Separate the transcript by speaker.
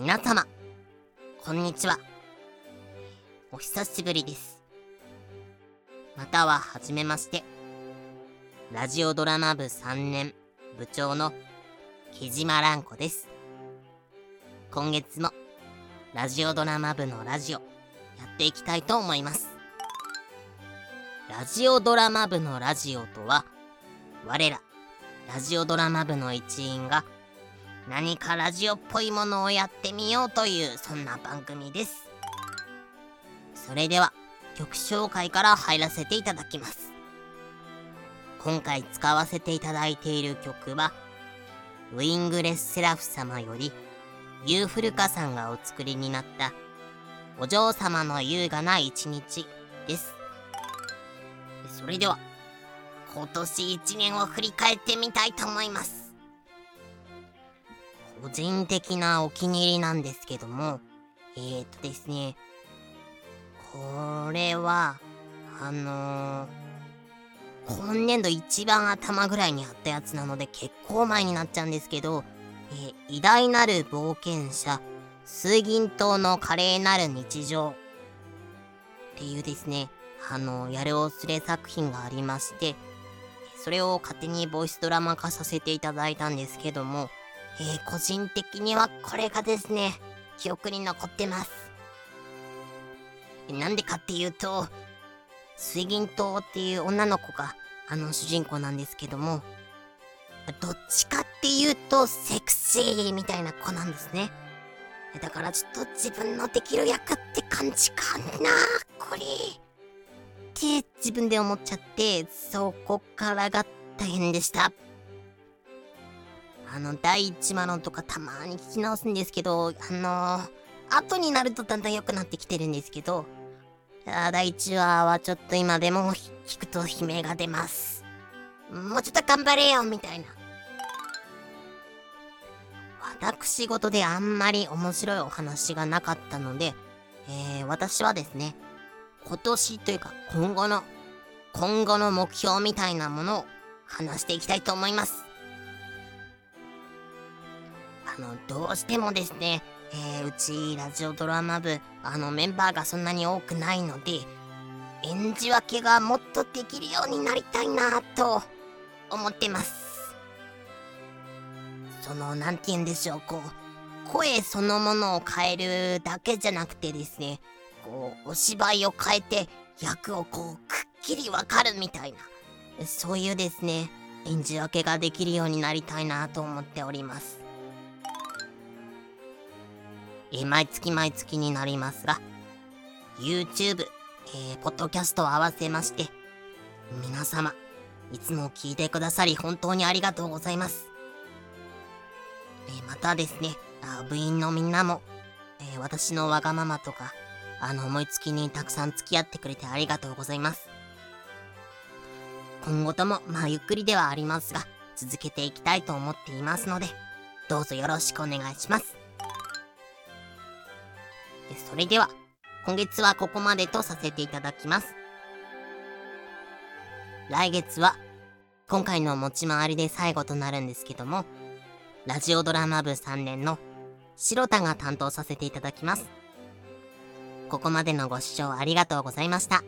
Speaker 1: 皆様、こんにちは。お久しぶりです。または、はじめまして。ラジオドラマ部3年部長の木島蘭子です。今月もラジオドラマ部のラジオやっていきたいと思います。ラジオドラマ部のラジオとは、我ら、ラジオドラマ部の一員が何かラジオっぽいものをやってみようというそんな番組です。それでは曲紹介から入らせていただきます。今回使わせていただいている曲は、ウィングレス・セラフ様より、ユーフルカさんがお作りになった、お嬢様の優雅な一日です。それでは、今年一年を振り返ってみたいと思います。個人的なお気に入りなんですけども、えーとですね、これは、あのー、今年度一番頭ぐらいにあったやつなので結構前になっちゃうんですけど、えー、偉大なる冒険者、水銀島の華麗なる日常っていうですね、あの、やるおすれ作品がありまして、それを勝手にボイスドラマ化させていただいたんですけども、えー、個人的にはこれがですね、記憶に残ってます。なんでかっていうと、水銀島っていう女の子があの主人公なんですけども、どっちかっていうとセクシーみたいな子なんですね。だからちょっと自分のできる役って感じかな、これ。って自分で思っちゃって、そこからが大変でした。あの、第1話のとかたまに聞き直すんですけど、あのー、後になるとだんだん良くなってきてるんですけど、第1話はちょっと今でも聞くと悲鳴が出ます。もうちょっと頑張れよみたいな。私事であんまり面白いお話がなかったので、えー、私はですね、今年というか今後の、今後の目標みたいなものを話していきたいと思います。の、どうしてもですね、えー、うちラジオドラマ部、あのメンバーがそんなに多くないので、演じ分けがもっとできるようになりたいなと思ってます。その、なんて言うんでしょう、こう、声そのものを変えるだけじゃなくてですね、こう、お芝居を変えて役をこう、くっきりわかるみたいな、そういうですね、演じ分けができるようになりたいなと思っております。え、毎月毎月になりますが、YouTube、えー、ポッドキャストを合わせまして、皆様、いつも聞いてくださり本当にありがとうございます。えー、またですね、あ部員のみんなも、えー、私のわがままとか、あの思いつきにたくさん付き合ってくれてありがとうございます。今後とも、まあゆっくりではありますが、続けていきたいと思っていますので、どうぞよろしくお願いします。それでは、今月はここまでとさせていただきます。来月は、今回の持ち回りで最後となるんですけども、ラジオドラマ部3年の白田が担当させていただきます。ここまでのご視聴ありがとうございました。